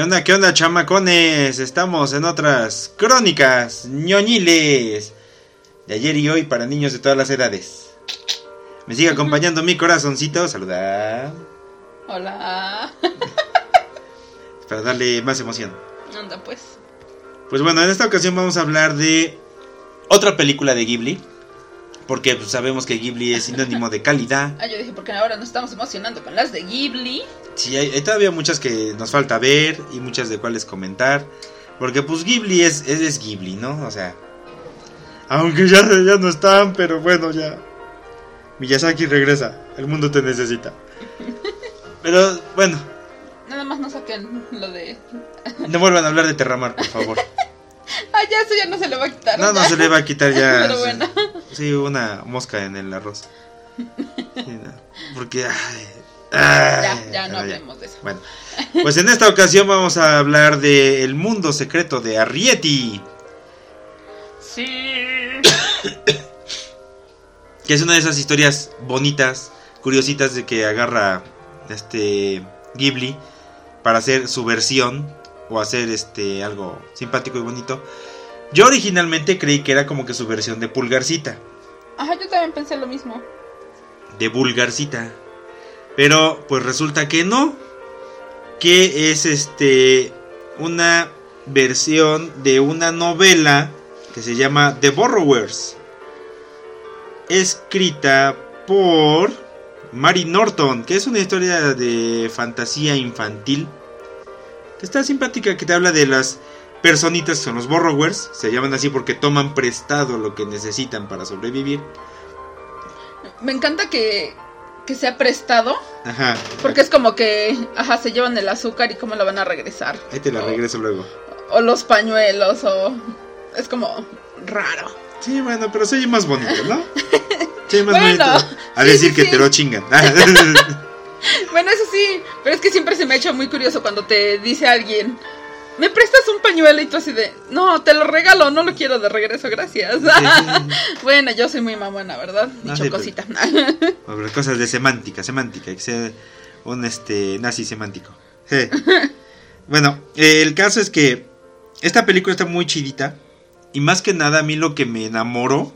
¿Qué onda, qué onda, chamacones? Estamos en otras crónicas ñoñiles de ayer y hoy para niños de todas las edades. Me sigue acompañando mi corazoncito, saluda. Hola. Para darle más emoción. Anda pues. Pues bueno, en esta ocasión vamos a hablar de otra película de Ghibli. Porque pues, sabemos que Ghibli es sinónimo de calidad. Ah, yo dije, porque ahora nos estamos emocionando con las de Ghibli. Sí, hay, hay todavía muchas que nos falta ver y muchas de cuales comentar. Porque pues Ghibli es, es, es Ghibli, ¿no? O sea... Aunque ya, ya no están, pero bueno, ya... Miyazaki regresa, el mundo te necesita. Pero bueno, Nada más no saquen lo de. no vuelvan a hablar de Terramar, por favor. Ah, ya, eso ya no se le va a quitar. No, no ya. se le va a quitar ya. Pero bueno. Sí, una mosca en el arroz. Sí, no, porque... ay, ay, Ya, ya no hablemos de eso. Bueno, pues en esta ocasión vamos a hablar de El mundo secreto de Arrietty, Sí. que es una de esas historias bonitas, curiositas de que agarra este Ghibli para hacer su versión o hacer este algo simpático y bonito. Yo originalmente creí que era como que su versión de Pulgarcita, Ajá, yo también pensé lo mismo. de Vulgarcita. Pero pues resulta que no, que es este una versión de una novela que se llama The Borrowers, escrita por Mary Norton, que es una historia de fantasía infantil, que está simpática, que te habla de las personitas que son los Borrowers, se llaman así porque toman prestado lo que necesitan para sobrevivir. Me encanta que, que sea prestado. Ajá. Porque es como que, ajá, se llevan el azúcar y cómo la van a regresar. Ahí te la O- regreso luego. O los pañuelos, o. Es como raro. Sí, bueno, pero se oye más bonito, ¿no? Se oye más Bueno, bonito. A sí, decir sí, que sí. te lo chingan. Bueno, eso sí, pero es que siempre se me ha hecho muy curioso cuando te dice alguien, ¿me prestas un pañuelo? Y tú así de, no, te lo regalo, no lo quiero de regreso, gracias. bueno, yo soy muy mamona, ¿verdad? No, Dicho cosita. Sobre cosas de semántica, semántica, que sea un este nazi semántico. Sí. bueno, eh, el caso es que esta película está muy chidita. Y más que nada, a mí lo que me enamoró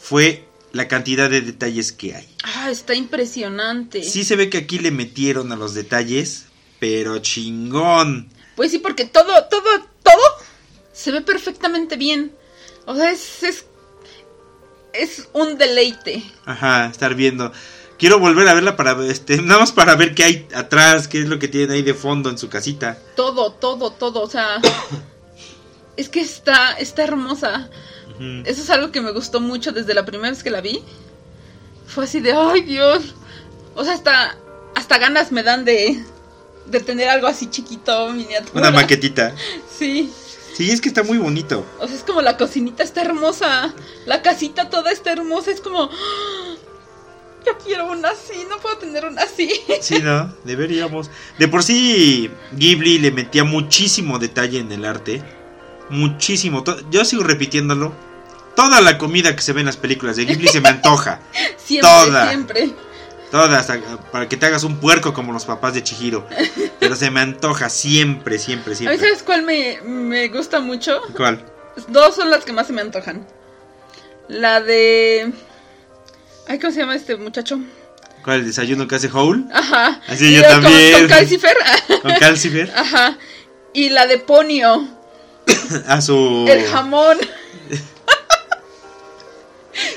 fue la cantidad de detalles que hay. ah, está impresionante. Sí se ve que aquí le metieron a los detalles, pero chingón. Pues sí, porque todo, todo, todo se ve perfectamente bien. O sea, es, es, es un deleite. Ajá, estar viendo. Quiero volver a verla para este, nada más para ver qué hay atrás, qué es lo que tienen ahí de fondo en su casita. Todo, todo, todo. O sea, es que está, está hermosa. Eso es algo que me gustó mucho desde la primera vez que la vi. Fue así de, ay Dios. O sea, hasta, hasta ganas me dan de, de tener algo así chiquito, miniatura. Una maquetita. Sí. Sí, es que está muy bonito. O sea, es como la cocinita está hermosa. La casita toda está hermosa. Es como, "Ah, yo quiero una así. No puedo tener una así. Sí, ¿no? Deberíamos. De por sí, Ghibli le metía muchísimo detalle en el arte. Muchísimo. Yo sigo repitiéndolo. Toda la comida que se ve en las películas de Ghibli se me antoja. Siempre, Toda. siempre. Toda, hasta para que te hagas un puerco como los papás de Chihiro. Pero se me antoja siempre, siempre, A siempre. ¿sabes cuál me, me gusta mucho? ¿Cuál? Dos son las que más se me antojan. La de... Ay, ¿cómo se llama este muchacho? ¿Cuál? ¿El desayuno que hace Howl? Ajá. Así yo con- también. Con, Calcifer. Con Calcifer. Ajá. Y la de Ponio. A su. El jamón.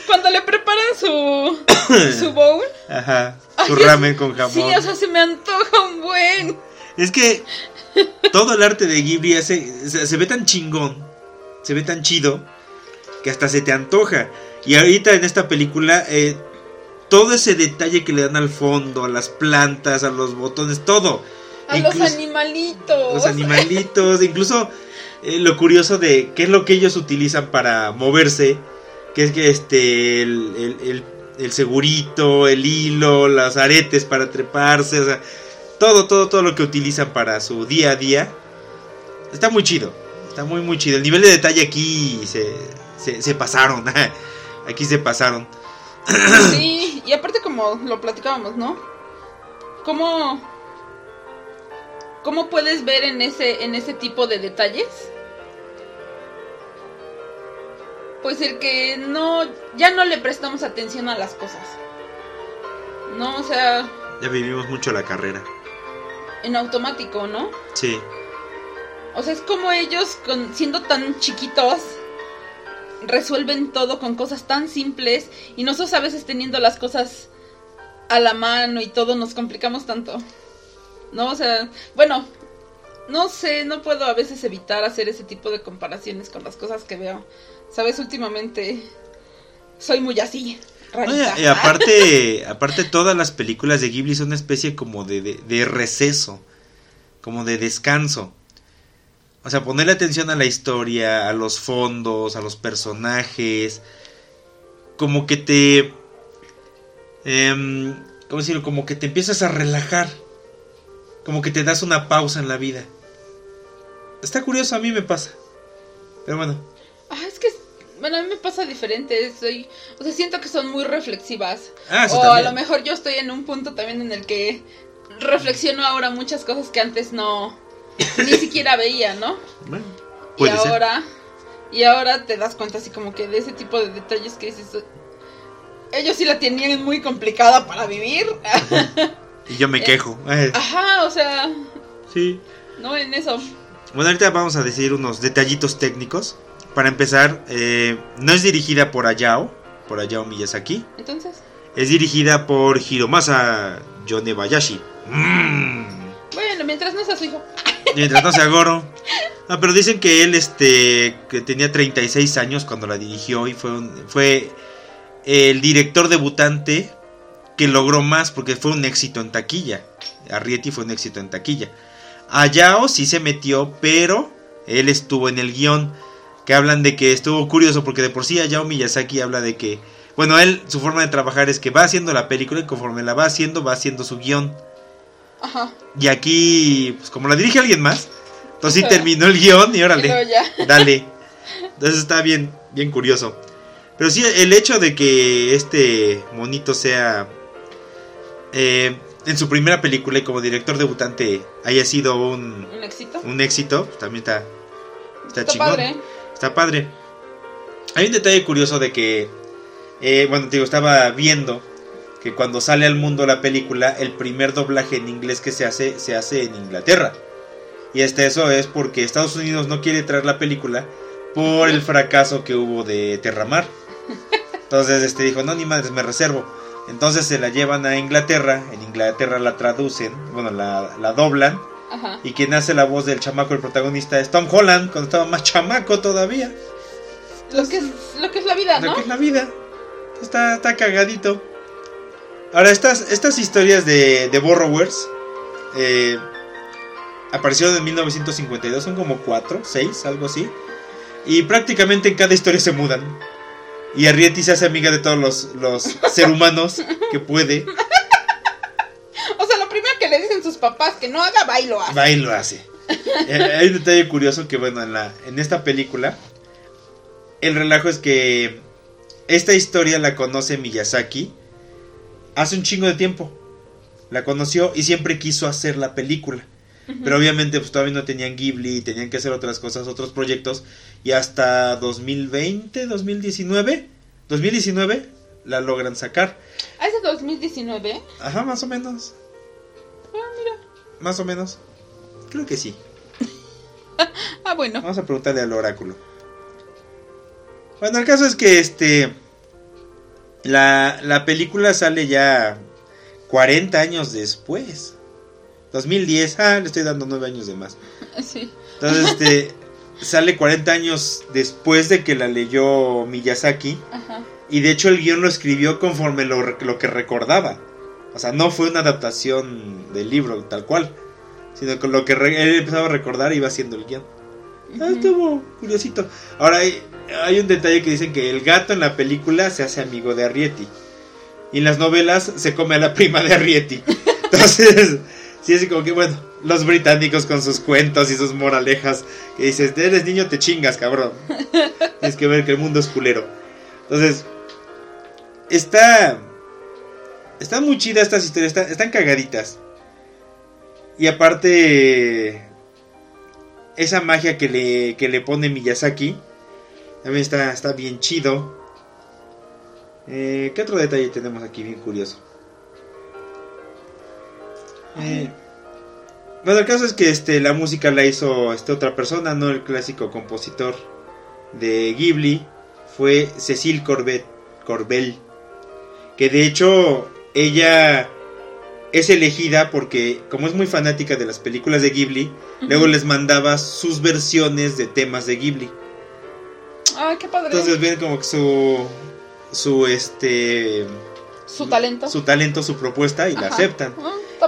Cuando le preparan su, su bowl. Ajá. Su ramen con jamón. Sí, o sea, se me antoja un buen. Es que todo el arte de Ghibli hace, se, se ve tan chingón, se ve tan chido, que hasta se te antoja. Y ahorita en esta película, eh, todo ese detalle que le dan al fondo, a las plantas, a los botones, todo. A Incluso- los animalitos. los animalitos, incluso eh, lo curioso de qué es lo que ellos utilizan para moverse, que es que este el, el- el- segurito, el hilo, los aretes para treparse, o sea, todo, todo, todo lo que utilizan para su día a día, está muy chido, está muy, muy chido. El nivel de detalle aquí se, se, se pasaron, aquí se pasaron. Sí, y aparte como lo platicábamos, ¿no? Cómo ¿Cómo puedes ver en ese, en ese tipo de detalles? Pues el que no, ya no le prestamos atención a las cosas. No, o sea, Ya vivimos mucho la carrera. en automático, ¿no? Sí. O sea, es como ellos, con, siendo tan chiquitos, resuelven todo con cosas tan simples y nosotros a veces teniendo las cosas a la mano y todo nos complicamos tanto. ¿No? O sea, bueno, no sé, no puedo a veces evitar hacer ese tipo de comparaciones con las cosas que veo. Sabes, últimamente soy muy así. Rarita. y, y aparte, aparte todas las películas de Ghibli son una especie como de, de, de receso, como de descanso. O sea, ponerle atención a la historia, a los fondos, a los personajes, como que te... em, ¿Cómo decirlo? Como que te empiezas a relajar, como que te das una pausa en la vida. Está curioso, a mí me pasa. Pero bueno, bueno, a mí me pasa diferente. Soy, o sea, siento que son muy reflexivas. Ah, o a lo mejor yo estoy en un punto también en el que reflexiono ahora muchas cosas que antes no ni siquiera veía, ¿no? bueno, Y puede ser. ahora y ahora te das cuenta así como que de ese tipo de detalles que dices ellos sí la tenían muy complicada para vivir. Y yo me quejo. Eh, Ajá, o sea, sí. no en eso. Bueno, ahorita vamos a decir unos detallitos técnicos. Para empezar, eh, no es dirigida por Hayao, por Hayao Miyazaki. Entonces, Es dirigida por Hiromasa Yonebayashi. Mm. bueno, mientras no sea su hijo. Mientras no sea Goro. No, pero dicen que él este, que tenía 36 años cuando la dirigió y fue, un- fue el director debutante que logró más porque fue un éxito en taquilla. Arrietty fue un éxito en taquilla. Hayao sí se metió, pero él estuvo en el guion. Que hablan de que estuvo curioso porque de por sí Hayao Miyazaki habla de que, bueno, él su forma de trabajar es que va haciendo la película y conforme la va haciendo, va haciendo su guion. Ajá. Y aquí, pues como la dirige alguien más, entonces sí terminó el guion y órale, ya. dale. Entonces está bien, bien curioso. Pero sí, el hecho de que este monito sea eh, en su primera película y como director debutante haya sido un, Un éxito. un éxito, pues, también está, está, Está chingón. padre. Está padre. Hay un detalle curioso de que, eh, bueno, te digo, estaba viendo que cuando sale al mundo la película, el primer doblaje en inglés que se hace, se hace en Inglaterra. Y este eso es porque Estados Unidos no quiere traer la película por el fracaso que hubo de Terramar. Entonces este dijo, no, ni madres, me reservo. Entonces se la llevan a Inglaterra, en Inglaterra la traducen, bueno, la, la doblan. Ajá. Y quien hace la voz del chamaco, el protagonista, es Tom Holland, cuando estaba más chamaco todavía. Lo que es, lo que es la vida, Lo ¿no? que es la vida. Está, está cagadito. Ahora, estas, estas historias de, de Borrowers eh, aparecieron en 1952. Son como 4, 6, algo así. Y prácticamente en cada historia se mudan. Y Arrietty se hace amiga de todos los, los seres humanos que puede. O sea, lo que le dicen sus papás que no haga bailo hace. Va y lo hace. Eh, Hay un detalle curioso que, bueno, en, la, en esta película, el relajo es que esta historia la conoce Miyazaki hace un chingo de tiempo. La conoció y siempre quiso hacer la película. Pero obviamente pues todavía no tenían Ghibli, tenían que hacer otras cosas, otros proyectos. Y hasta 2020, 2019, 2019 la logran sacar. De 2019. Ajá, más o menos. Más o menos. Creo que sí. Ah, bueno. Vamos a preguntarle al oráculo. Bueno, el caso es que este. La, la película sale ya 40 años después. 2010. Ah, le estoy dando 9 años de más. Sí. Entonces, este. sale 40 años después de que la leyó Miyazaki. Ajá. Y de hecho, el guion lo escribió conforme lo, lo que recordaba. O sea, no fue una adaptación del libro tal cual. Sino que lo que él empezaba a recordar iba haciendo el guion. Ah, estuvo curiosito. Ahora hay, hay un detalle que dicen que el gato en la película se hace amigo de Arrietty. Y en las novelas se come a la prima de Arrietty. Entonces, sí, así como que bueno, los británicos con sus cuentos y sus moralejas. Que dices, eres niño, te chingas, cabrón. Tienes que ver que el mundo es culero. Entonces, está. Están muy chidas estas historias, están, están cagaditas. Y aparte, esa magia que le, que le pone Miyazaki, también está, está bien chido. Eh, ¿Qué otro detalle tenemos aquí bien curioso? Eh, bueno, el caso es que este, la música la hizo este, otra persona, no el clásico compositor de Ghibli. Fue Cecil Corbet, Corbel. Que de hecho ella es elegida porque, como es muy fanática de las películas de Ghibli, luego les mandaba sus versiones de temas de Ghibli. Ah, qué padre. Entonces ven como que su. Su este. Su talento. Su talento, su propuesta y la aceptan.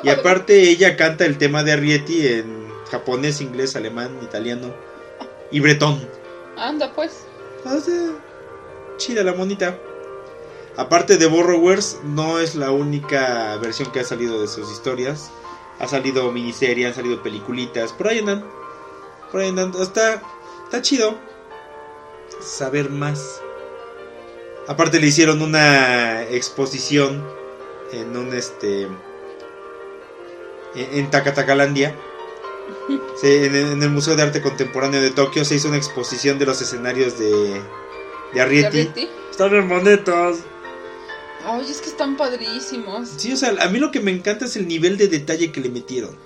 Y aparte ella canta el tema de Arrietty en japonés, inglés, alemán, italiano y bretón. Anda, pues. Sea, chida la monita. Aparte de Borrowers, no es la única versión que ha salido de sus historias. Ha salido miniserie, han salido peliculitas. Por ahí andan. Por ahí andan. Está, está chido. Saber más. Aparte le hicieron una exposición en un este en, en en, el- en el Museo de Arte Contemporáneo de Tokio se hizo una exposición de los escenarios de, de Arrietty. Arrietty. Están bien bonitos. Ay, es que están padrísimos. Sí, o sea, a mí lo que me encanta es el nivel de detalle que le metieron.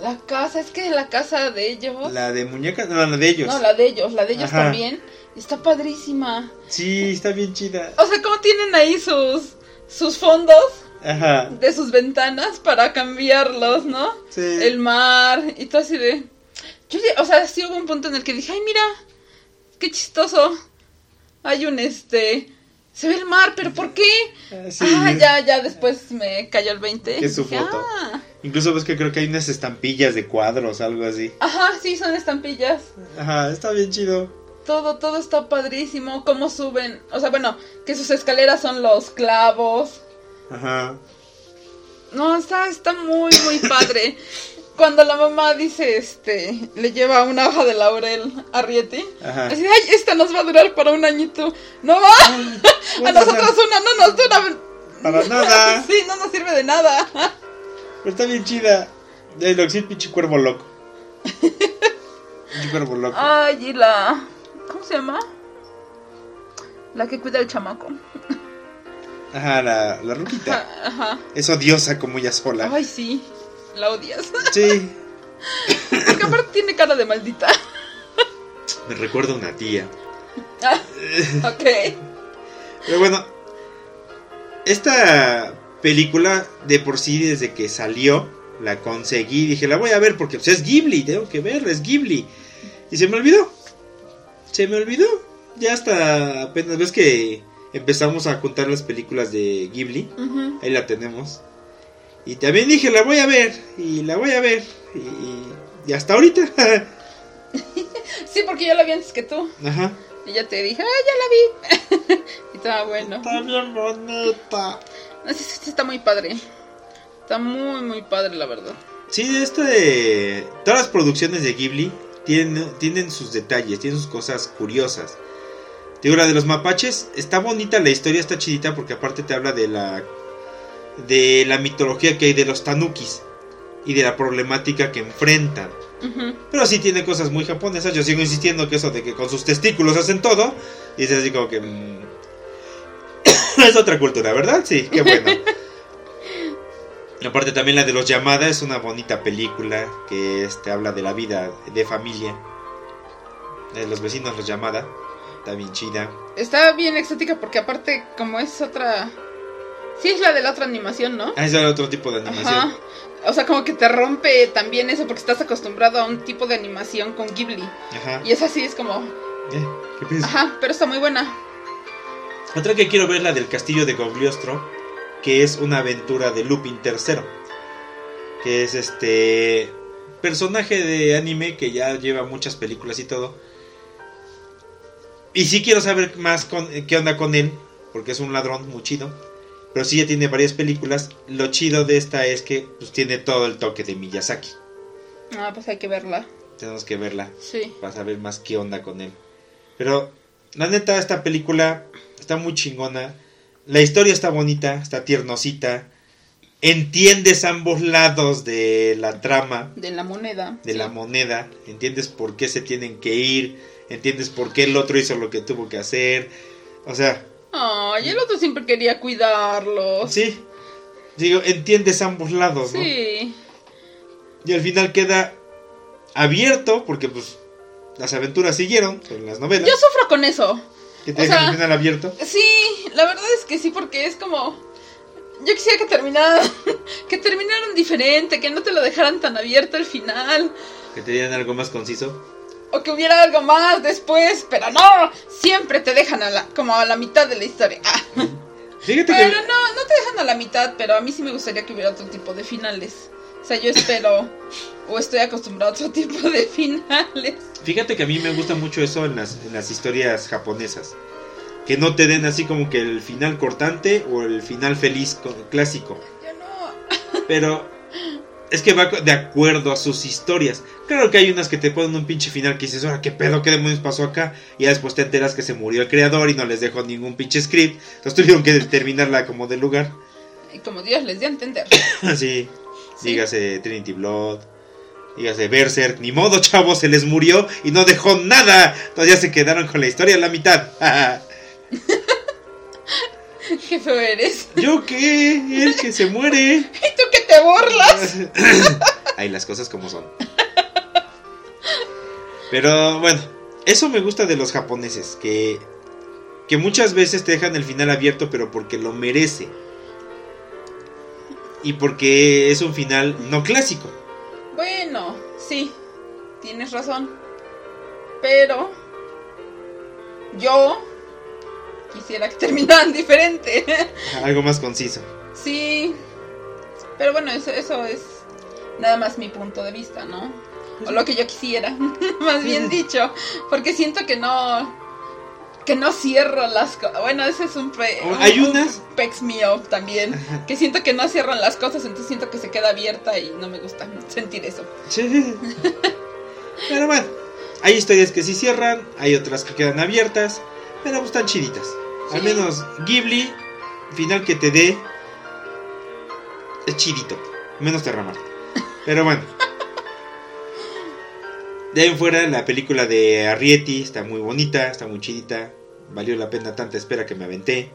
La casa, es que la casa de ellos. La de muñecas, no, la de ellos. No, la de ellos, la de ellos Ajá. también. Está padrísima. Sí, está bien chida. O sea, ¿cómo tienen ahí sus, sus fondos Ajá. de sus ventanas para cambiarlos, no? Sí. El mar y todo así de... Yo, o sea, sí hubo un punto en el que dije, ay, mira, qué chistoso. Hay un, este... Se ve el mar, pero ¿por qué? Ah, sí. Ah, ya, ya, después me cayó el 20. Que es su foto. "Ah". Incluso ves que creo que hay unas estampillas de cuadros, algo así. Ajá, sí, son estampillas. Ajá, está bien chido. Todo, todo está padrísimo. Cómo suben. O sea, bueno, que sus escaleras son los clavos. Ajá. No, está, está muy, muy padre. Cuando la mamá dice, este, le lleva una hoja de laurel a Rieti. Ajá. Así, ay, esta nos va a durar para un añito. No va. a nosotros una no nos dura. Para nada. sí, no nos sirve de nada. Pero está bien chida. De lo que sí, el pinche cuervo loco. pinche cuervo loco. Ay, y la. ¿Cómo se llama? La que cuida al chamaco. Ajá, la, la ruquita. Ajá. ajá. Es odiosa como ella sola. Ay, sí. La odias. Sí. Porque aparte tiene cara de maldita. Me recuerda a una tía. Ah, ok. Pero bueno, esta película de por sí desde que salió la conseguí, dije la voy a ver porque pues, es Ghibli, tengo que verla, es Ghibli. Y se me olvidó. Se me olvidó. Ya hasta apenas ves que empezamos a contar las películas de Ghibli. Ahí la tenemos. Y también dije la voy a ver y la voy a ver y, y hasta ahorita. Sí, porque yo la vi antes que tú. Ajá. Y ya te dije, ah, ya la vi. y estaba bueno. Está bien bonita. Está muy padre. Está muy, muy padre, la verdad. Sí, este, todas las producciones de Ghibli tienen, tienen sus detalles, tienen sus cosas curiosas. Te digo, la de los mapaches, está bonita la historia, está chidita porque aparte te habla de la de la mitología que hay de los tanukis y de la problemática que enfrentan. Pero sí tiene cosas muy japonesas. Yo sigo insistiendo que eso de que con sus testículos hacen todo. Y es así como que. mm, es otra cultura, ¿verdad? Sí, qué bueno. Aparte también la de los Yamada es una bonita película que este, habla de la vida de familia. De los vecinos los Yamada. Está bien chida. Está bien exótica porque aparte, como es otra... Sí, es la de la otra animación, ¿no? Ah, es otro tipo de animación. Ajá. O sea, como que te rompe también eso porque estás acostumbrado a un tipo de animación con Ghibli. Ajá. Y es así, es como... Eh, ¿Qué piensas? Ajá, pero está muy buena. Otra que quiero ver es la del castillo de Gogliostro, que es una aventura de Lupin III, que es este personaje de anime que ya lleva muchas películas y todo. Y sí quiero saber más con, qué onda con él, porque es un ladrón muy chido. Pero sí ya tiene varias películas. Lo chido de esta es que pues, tiene todo el toque de Miyazaki. Ah, pues hay que verla. Tenemos que verla Sí. para saber más qué onda con él. Pero la neta, esta película está muy chingona. La historia está bonita, está tiernosita. entiendes ambos lados de la trama, De la moneda. de sí. la moneda, entiendes por qué se tienen que ir, entiendes por qué el otro hizo lo que tuvo que hacer. O sea, Ay, el otro siempre quería cuidarlos. sí, digo, entiendes ambos lados, ¿no? Sí. Y al final queda abierto, porque pues las aventuras siguieron en las novelas, Yo sufro con eso. que te o dejan sea- el final abierto. Sí, la verdad es que sí, porque es como. Yo quisiera que terminaran. Que terminaran diferente, que no te lo dejaran tan abierto al final. Que te dieran algo más conciso. O que hubiera algo más después, pero no. Siempre te dejan a la, como a la mitad de la historia. Ah. Fíjate Pero que... no, no te dejan a la mitad, pero a mí sí me gustaría que hubiera otro tipo de finales. O sea, yo espero. o estoy acostumbrado a otro tipo de finales. Fíjate que a mí me gusta mucho eso en las, en las historias japonesas. Que no te den así como que el final cortante o el final feliz co- clásico. Yo no. Pero es que va de acuerdo a sus historias. Claro que hay unas que te ponen un pinche final que dices, ahora qué pedo, qué demonios pasó acá. Y ya después te enteras que se murió el creador y no les dejó ningún pinche script. Entonces tuvieron que terminarla como de lugar. Y como Dios les dio a entender. Así, Sí. dígase Trinity Blood. Dígase Berserk, ni modo, chavos, se les murió y no dejó nada. Entonces ya se quedaron con la historia a la mitad. Qué feo eres. ¿Yo qué? El que se muere. ¿Y tú que te burlas? Hay las cosas como son. Pero bueno, eso me gusta de los japoneses, que, que muchas veces te dejan el final abierto, pero porque lo merece. Y porque es un final no clásico. Bueno, sí, tienes razón. Pero yo quisiera que terminaran diferente. Algo más conciso. sí, pero bueno, eso, eso es nada más mi punto de vista, ¿no? O lo que yo quisiera, más bien dicho. Porque siento que no. Que no cierro las cosas. Bueno, ese es un. Pe Oh, hay un- unas- un pex mío también. Que siento que no cierran las cosas, entonces siento que se queda abierta y no me gusta sentir eso. Sí. Pero bueno, hay historias que sí cierran, hay otras que quedan abiertas, pero están chiditas. Al menos Ghibli, final que te dé, es chidito, menos Terramar. Pero bueno. De ahí en fuera, la película de Arrietty está muy bonita, está muy chidita. Valió la pena tanta espera que me aventé.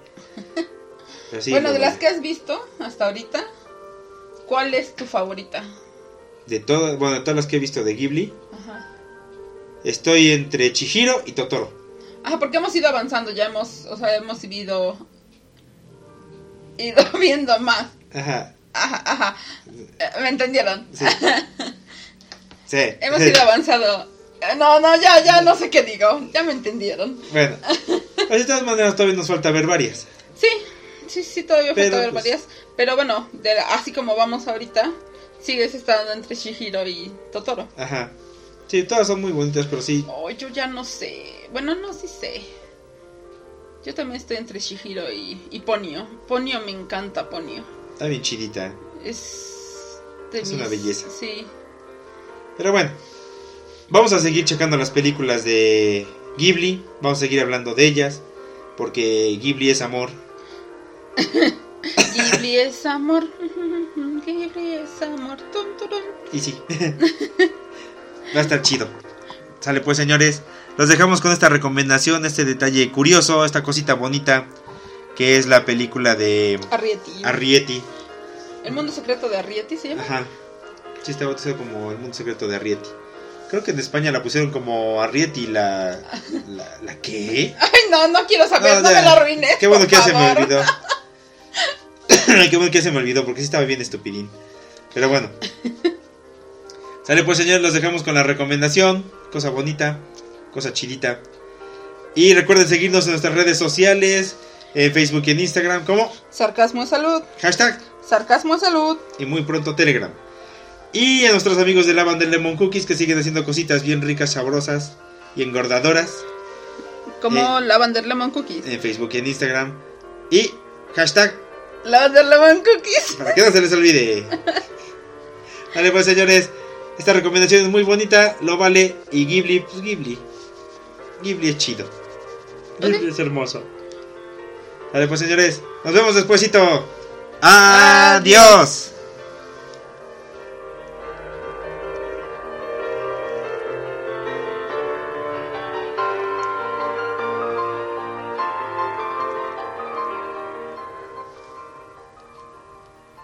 Sí, bueno, de las que has visto hasta ahorita, ¿cuál es tu favorita? de todas, bueno, de todas las que he visto de Ghibli, Ajá. estoy entre Chihiro y Totoro. Ajá, porque hemos ido avanzando, ya hemos, o sea, hemos ido, ido viendo más. Ajá. Ajá, ajá. Eh, ¿Me entendieron? Sí. Sí. Hemos ido avanzado. Eh, No, no, ya, ya no sé qué digo. Ya me entendieron. Bueno, pues de todas maneras todavía nos falta ver varias. Sí, sí, sí, todavía Pero, falta ver pues- varias. Pero bueno, de- así como vamos ahorita, sigues estando entre Shihiro y Totoro. Ajá. Sí, todas son muy bonitas, pero sí. Oh, yo ya no sé. Bueno, no, sí sé. Yo también estoy entre Shihiro y, y Ponio. Ponio me encanta, Ponio. Está bien chidita. Es. de Es una belleza. Sí. Pero bueno, vamos a seguir checando las películas de Ghibli. Vamos a seguir hablando de ellas. Porque Ghibli es amor. Ghibli es amor. Ghibli es amor. Y sí. Va a estar chido. Sale pues, señores. Los dejamos con esta recomendación, este detalle curioso, esta cosita bonita. Que es la película de Arrietty. Arrietty. El mundo secreto de Arrietty se llama. Ajá. Sí, está bautizado como El Mundo Secreto de Arrietty. Creo que en España la pusieron como Arrietty la... ¿La, la qué? Ay, no, no quiero saber. No, No, ya. me lo arruines. Qué bueno por que ya se me olvidó. qué bueno que ya se me olvidó porque sí estaba bien estupidín. Pero bueno. Sale pues señores, los dejamos con la recomendación. Cosa bonita, cosa chidita. Y recuerden seguirnos en nuestras redes sociales, en Facebook y en Instagram como Sarcasmo de salud. hashtag Sarcasmo de salud. y muy pronto Telegram. Y a nuestros amigos de la banda de Lemon Cookies que siguen haciendo cositas bien ricas, sabrosas y engordadoras Como Eh. Lavender Lemon Cookies. en Facebook y en Instagram. Y hashtag Lavender Lemon Cookies. para que no se les olvide. Vale, pues señores, esta recomendación es muy bonita, lo vale. Y Ghibli, pues Ghibli. Ghibli es chido. Ghibli es hermoso. Vale, pues señores, nos vemos despuesito. Adiós.